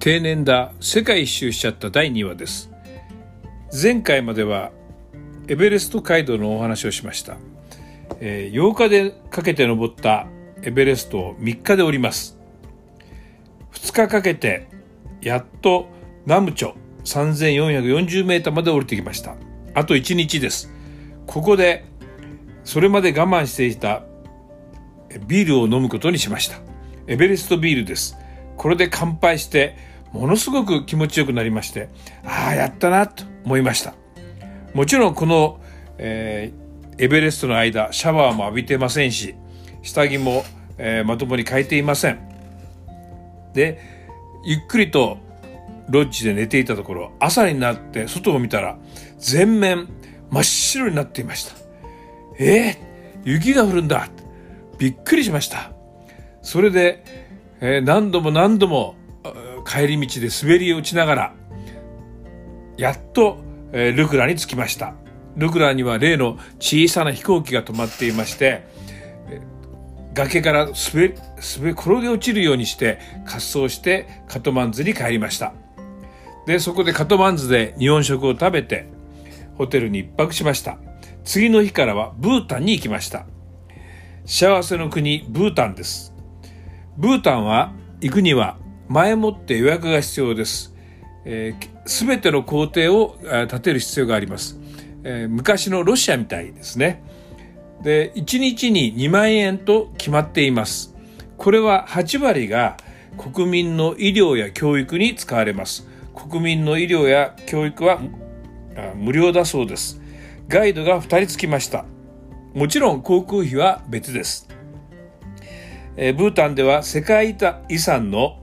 定年だ世界一周しちゃった第2話です。前回まではエベレスト街道のお話をしました、えー、8日でかけて登ったエベレストを3日で降ります。2日かけてやっとナムチョ3440メーターまで降りてきました。あと1日です。ここでそれまで我慢していたビールを飲むことにしました。エベレストビールです。これで乾杯してものすごく気持ちよくなりましてああやったなと思いました。もちろんこの、えー、エベレストの間シャワーも浴びてませんし下着も、えー、まともに変えていません。でゆっくりとロッジで寝ていたところ朝になって外を見たら全面真っ白になっていました。えー、雪が降るんだ。びっくりしました。それで、えー、何度も何度も帰り道で滑り落ちながらやっと、えー、ルクラに着きました。ルクラには例の小さな飛行機が止まっていまして崖から滑り滑転げ落ちるようにして滑走してカトマンズに帰りました。でそこでカトマンズで日本食を食べてホテルに一泊しました。次の日からはブータンに行きました。幸せの国ブータンです。ブータンは行くには前もって予約が必要です。す、えー、べ、ての工程を立てる必要があります、えー、昔のロシアみたいですね。で、1日に2万円と決まっています。これは8割が国民の医療や教育に使われます。国民の医療や教育は無料だそうです。ガイドが2人つきました。もちろん航空費は別です。えー、ブータンでは世界遺産の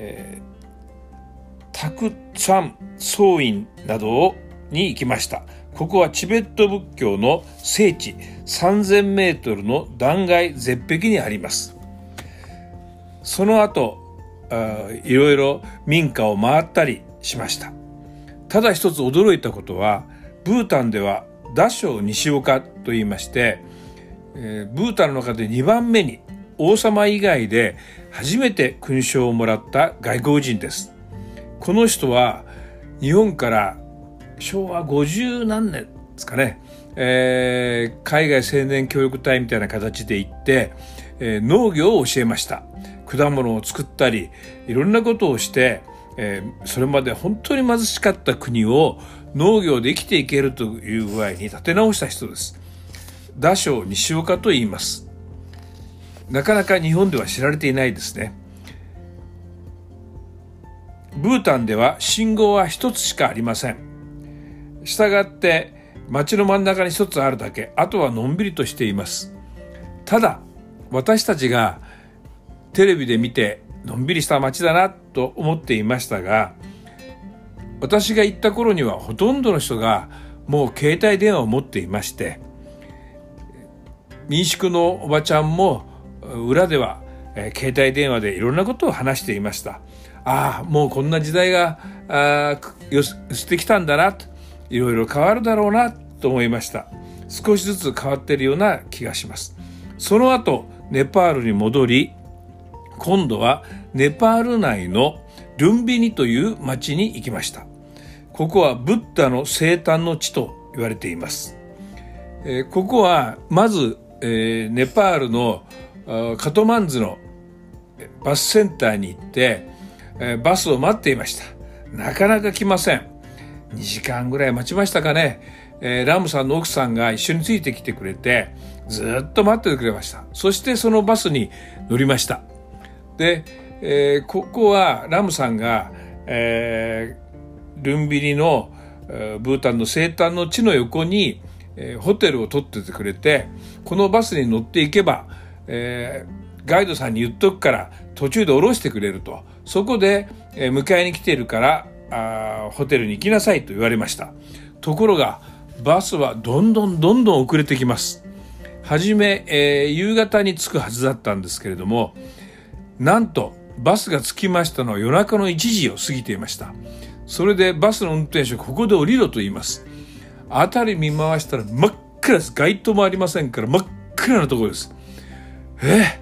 えー、タクツァン総院などに行きました。ここはチベット仏教の聖地3000メートルの断崖絶壁にあります。その後、いろいろ民家を回ったりしました。ただ一つ驚いたことは、ブータンではダショ西岡と言いまして、えー、ブータンの中で2番目に王様以外で初めて勲章をもらった外国人です。この人は日本から昭和50何年ですかね、えー、海外青年教育隊みたいな形で行って、えー、農業を教えました。果物を作ったり、いろんなことをして、えー、それまで本当に貧しかった国を農業で生きていけるという具合に立て直した人です。打賞西岡と言います。なかなか日本では知られていないですね。ブータンでは信号は一つしかありません。したがって街の真ん中に一つあるだけ、あとはのんびりとしています。ただ、私たちがテレビで見てのんびりした街だなと思っていましたが、私が行った頃にはほとんどの人がもう携帯電話を持っていまして、民宿のおばちゃんも裏では、えー、携帯電話でいろんなことを話していました。ああ、もうこんな時代が、あよしてきたんだなと、いろいろ変わるだろうなと思いました。少しずつ変わっているような気がします。その後、ネパールに戻り、今度はネパール内のルンビニという町に行きました。ここはブッダの生誕の地と言われています。えー、ここはまず、えー、ネパールのカトマンズのバスセンターに行って、えバスを待っていました。なかなか来ません。2時間ぐらい待ちましたかね。えラムさんの奥さんが一緒についてきてくれて、ずっと待っててくれました。そしてそのバスに乗りました。で、えー、ここはラムさんが、えー、ルンビリのブータンの生誕の地の横に、えー、ホテルを取っててくれて、このバスに乗っていけば、えー、ガイドさんに言っとくから途中で降ろしてくれると。そこで、えー、迎えに来ているからあホテルに行きなさいと言われました。ところがバスはどんどんどんどん遅れてきます。はじめ、えー、夕方に着くはずだったんですけれども、なんとバスが着きましたのは夜中の1時を過ぎていました。それでバスの運転手ここで降りろと言います。辺り見回したら真っ暗です。街灯もありませんから真っ暗なところです。え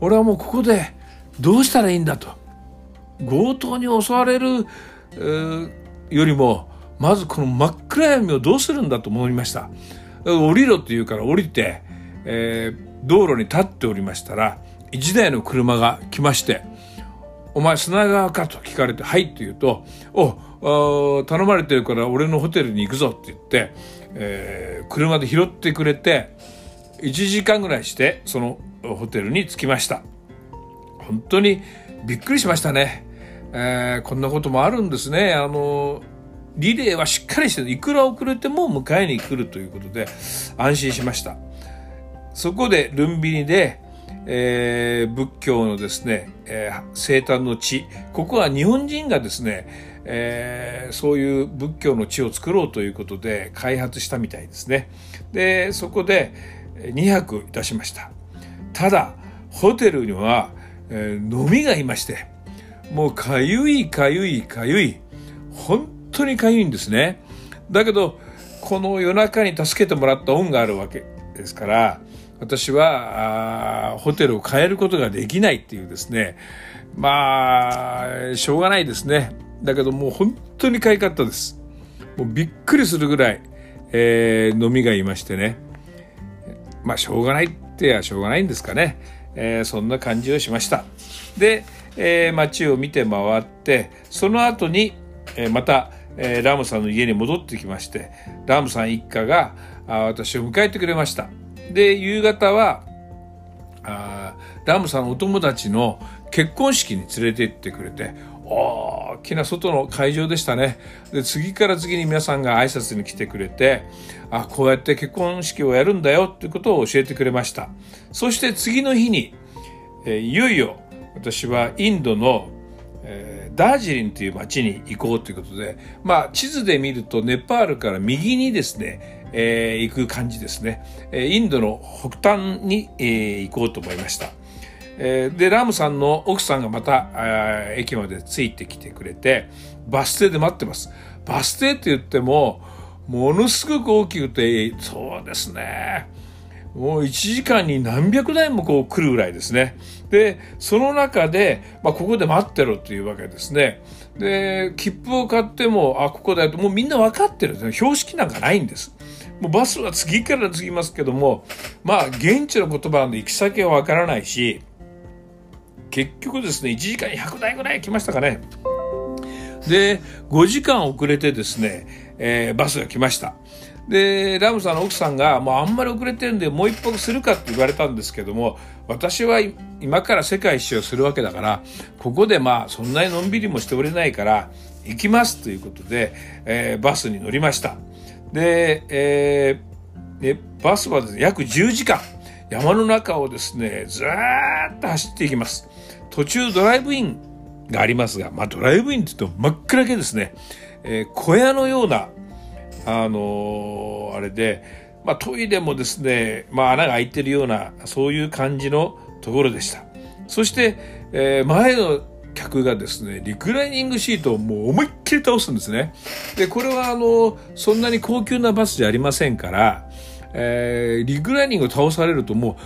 俺はもうここでどうしたらいいんだと強盗に襲われる、えー、よりもまずこの真っ暗闇をどうするんだと思いました降りろって言うから降りて、えー、道路に立っておりましたら1台の車が来まして「お前砂川か?」と聞かれて「はい」って言うと「お頼まれてるから俺のホテルに行くぞ」って言って、えー、車で拾ってくれて1時間ぐらいしてそのホテルに着きました。本当にびっくりしましたね、えー、こんなこともあるんですね。あのリレーはしっかりしていくら遅れても迎えに来るということで安心しました。そこでルンビニで、えー、仏教のですね、えー、生誕の地ここは日本人がですね、えー、そういう仏教の地を作ろうということで開発したみたいですね。でそこで2泊いたしました。ただホテルには、えー、飲みがいましてもうかゆいかゆいかゆい本当にかゆいんですね。だけどこの夜中に助けてもらった恩があるわけですから私はあホテルを変えることができないっていうですね。まあしょうがないですね。だけどもう本当にかゆかったです。もうびっくりするぐらい、えー、飲みがいましてね。まあしょうがない。ってはしょうがないんですかね、えー、そんな感じをしました。で、えー、街を見て回ってその後に、えー、また、えー、ラムさんの家に戻ってきましてラムさん一家があ私を迎えてくれました。で夕方はあラムさんお友達の結婚式に連れて行ってくれて大きな外の会場でしたね。で次から次に皆さんが挨拶に来てくれてあこうやって結婚式をやるんだよっていうことを教えてくれました。そして次の日に、え、いよいよ私はインドの、えー、ダージリンという町に行こうということでまあ地図で見るとネパールから右にですね、えー、行く感じですね。インドの北端に、えー、行こうと思いました。えー、でラムさんの奥さんがまた駅まで着いてきてくれてバス停で待ってますバス停って言ってもものすごく大きくてそうですねもう1時間に何百台もこう来るぐらいですね。で、その中で、まあ、ここで待ってろっていうわけですね。で、切符を買っても、あ、ここだよと、もうみんな分かってるんですね。標識なんかないんです。もうバスは次から次ますけども、まあ、現地の言葉の行き先は分からないし、結局ですね、1時間100台ぐらい来ましたかね。で、5時間遅れてですね、えー、バスが来ました。で、ラムさんの奥さんが、もうあんまり遅れてるんで、もう一泊するかって言われたんですけども、私は今から世界一周をするわけだから、ここでまあ、そんなにのんびりもしておれないから、行きますということで、えー、バスに乗りました。で、えー、バスはですね、約10時間、山の中をですね、ずーっと走っていきます。途中ドライブインがありますが、まあドライブインって言うと真っ暗けですね。えー、小屋のような、あのー、あれで、まあトイレもですね、まあ穴が開いてるような、そういう感じのところでした。そして、えー、前の客がですね、リクライニングシートをもう思いっきり倒すんですね。で、これはあの、そんなに高級なバスじゃありませんから、えー、リクライニングを倒されるとも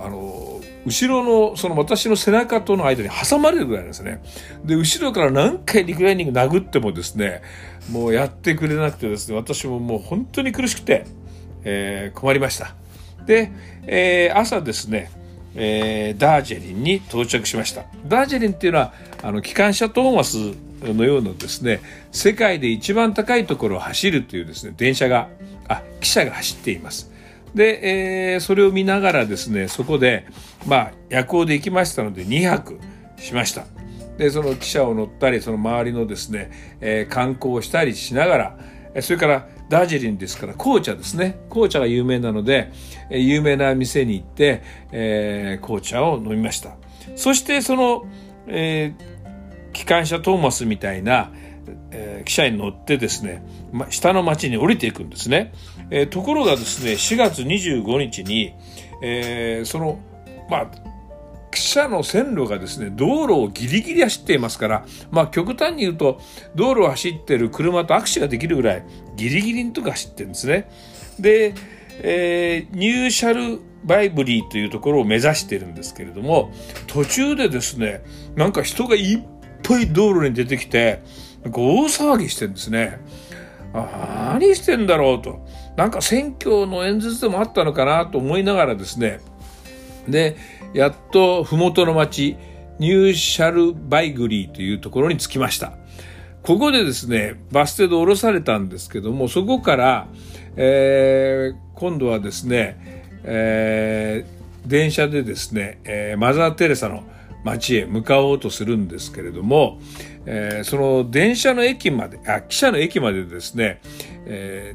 う、あの、後ろの、その私の背中との間に挟まれるぐらいですね。で、後ろから何回リクライニング殴ってもですね、もうやってくれなくてですね、私ももう本当に苦しくて、えー、困りました。で、えー、朝ですね、えー、ダージェリンに到着しました。ダージェリンっていうのは、あの、機関車トーマスのようなですね、世界で一番高いところを走るというですね、電車が、あ、汽車が走っています。で、えー、それを見ながらですね、そこで、まあ、夜行で行きましたので2泊しました。で、その汽車を乗ったり、その周りのですね、えー、観光をしたりしながら、それからダージリンですから紅茶ですね。紅茶が有名なので、え、有名な店に行って、えー、紅茶を飲みました。そしてその、えー、機関車トーマスみたいな、えー、汽車に乗ってですね、ま、下の町に降りていくんですね。えー、ところがですね、4月25日に、えー、その、まあ、汽車の線路がですね、道路をギリギリ走っていますから、まあ極端に言うと、道路を走ってる車と握手ができるぐらい、ギリギリのとこ走ってるんですね。で、えー、ニューシャルバイブリーというところを目指してるんですけれども、途中でですね、なんか人がいっぱい道路に出てきて、大騒ぎしてんですね。何してんだろうと。なんか選挙の演説でもあったのかなと思いながらですね。で、やっと麓の町、ニューシャルバイグリーというところに着きました。ここでですね、バス停で降ろされたんですけども、そこから、えー、今度はですね、えー、電車でですね、えー、マザー・テレサの町へ向かおうとするんですけれども、えー、その電車の駅まで、あ、汽車の駅までですね、え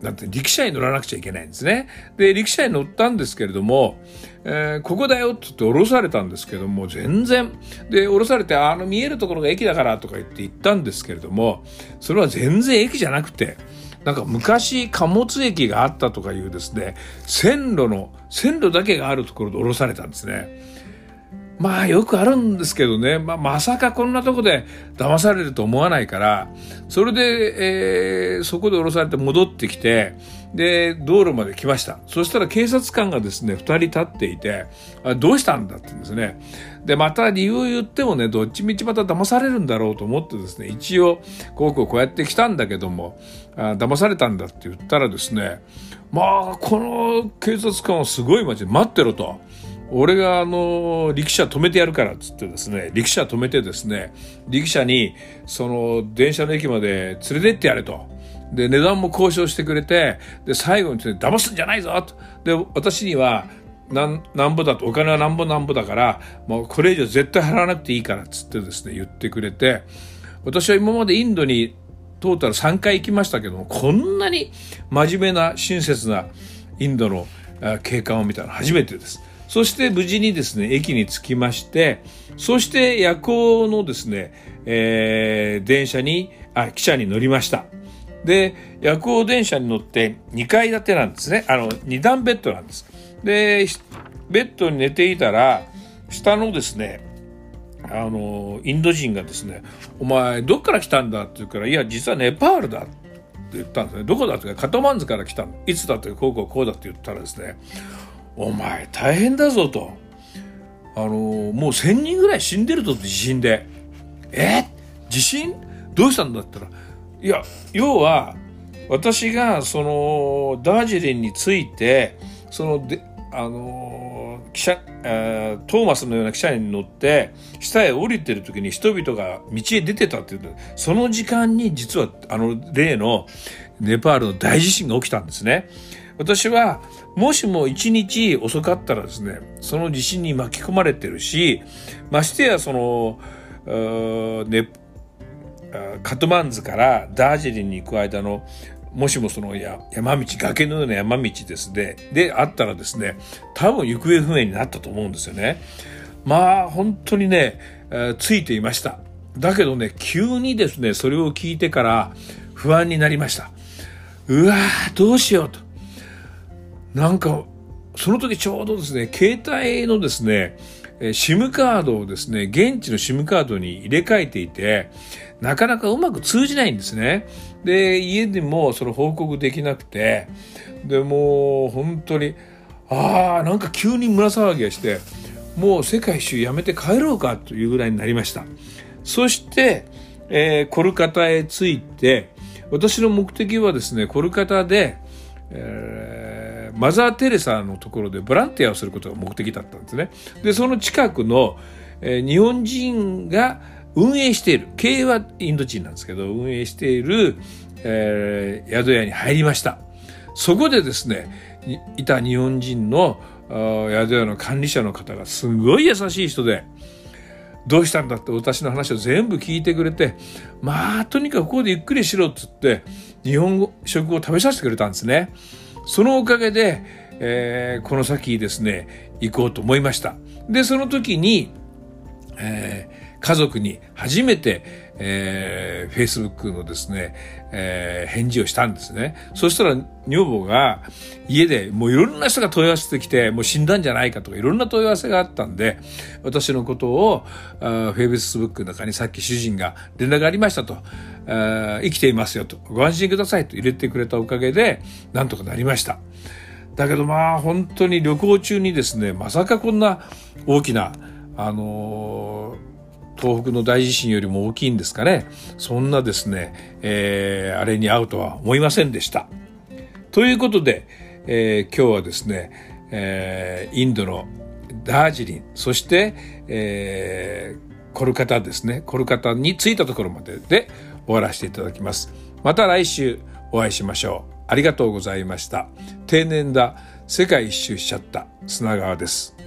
ー、なんて陸車に乗らなくちゃいけないんですね。で、陸車に乗ったんですけれども、えー、ここだよって言って降ろされたんですけども、全然。で、降ろされて、あの見えるところが駅だからとか言って行ったんですけれども、それは全然駅じゃなくて、なんか昔貨物駅があったとかいうですね、線路の、線路だけがあるところで降ろされたんですね。まあよくあるんですけどね、まあ、まさかこんなとこで騙されると思わないから、それで、えー、そこで降ろされて戻ってきて、で、道路まで来ました。そしたら警察官がですね、二人立っていて、あどうしたんだって言うんですね。で、また理由を言ってもね、どっちみちまた騙されるんだろうと思ってですね、一応、こうこうこうやって来たんだけども、あ騙されたんだって言ったらですね、まあ、この警察官はすごい街で待ってろと。俺があの、力車止めてやるからっつってですね、力車止めてですね、力車に、その、電車の駅まで連れてってやれと。で、値段も交渉してくれて、で、最後にですね、騙すんじゃないぞと。で、私には、なん、なんぼだと、お金はなんぼなんぼだから、もうこれ以上絶対払わなくていいからっつってですね、言ってくれて、私は今までインドにトータル3回行きましたけども、こんなに真面目な親切なインドの景観を見たの初めてです。そして無事にですね、駅に着きまして、そして夜行のですね、えー、電車に、あ、汽車に乗りました。で、夜行電車に乗って2階建てなんですね。あの、2段ベッドなんです。で、ベッドに寝ていたら、下のですね、あの、インド人がですね、お前、どっから来たんだって言うから、いや、実はネパールだって言ったんですね。どこだってカトマンズから来たの。いつだってこうこうこうだって言ったらですね、お前大変だぞと。あのもう1000人ぐらい死んでると地震で。え？地震？どうしたんだったら。いや、要は、私がそのダージリンについて、そので、あの汽車、えー、トーマスのような汽車に乗って下へ降りてる時に人々が道へ出てたっていうその時間に実はあの例のネパールの大地震が起きたんですね。私はもしも一日遅かったらですね、その地震に巻き込まれてるし、ましてやその、ね、カトマンズからダージリンに行く間のもしもその山道、崖のような山道ですね、であったらですね、多分行方不明になったと思うんですよね。まあ、本当にね、えー、ついていました。だけどね、急にですね、それを聞いてから不安になりました。うわー、どうしようと。なんか、その時ちょうどですね、携帯のですね、SIM カードをですね、現地の SIM カードに入れ替えていて、なかなかうまく通じないんですね。で、家でもその報告できなくて、で、もう本当に、ああ、なんか急に胸騒ぎがして、もう世界一周やめて帰ろうかというぐらいになりました。そして、えー、コルカタへ着いて、私の目的はですね、コルカタで、えー、マザー・テレサのところでボランティアをすることが目的だったんですね。で、その近くの、えー、日本人が運営している、経営はインド人なんですけど、運営している、えー、宿屋に入りました。そこでですね、いた日本人の宿屋の管理者の方がすごい優しい人で、どうしたんだって私の話を全部聞いてくれて、まあ、とにかくここでゆっくりしろって言って、日本食を食べさせてくれたんですね。そのおかげで、えー、この先ですね、行こうと思いました。で、その時に、えー、家族に初めて、えー、Facebook のですね、えー、返事をしたんですね。そしたら女房が家でもういろんな人が問い合わせてきて、もう死んだんじゃないかとかいろんな問い合わせがあったんで、私のことを、あ Facebook の中にさっき主人が連絡がありましたと、生きていますよと、ご安心くださいと入れてくれたおかげで、なんとかなりました。だけどまあ本当に旅行中にですね、まさかこんな大きな、あのー東北の大地震よりも大きいんですかね。そんなですね、えー、あれに会うとは思いませんでした。ということで、えー、今日はですね、えー、インドのダージリン、そして、えー、コルカタですね。コルカタに着いたところまでで終わらせていただきます。また来週お会いしましょう。ありがとうございました。定年だ世界一周しちゃった砂川です。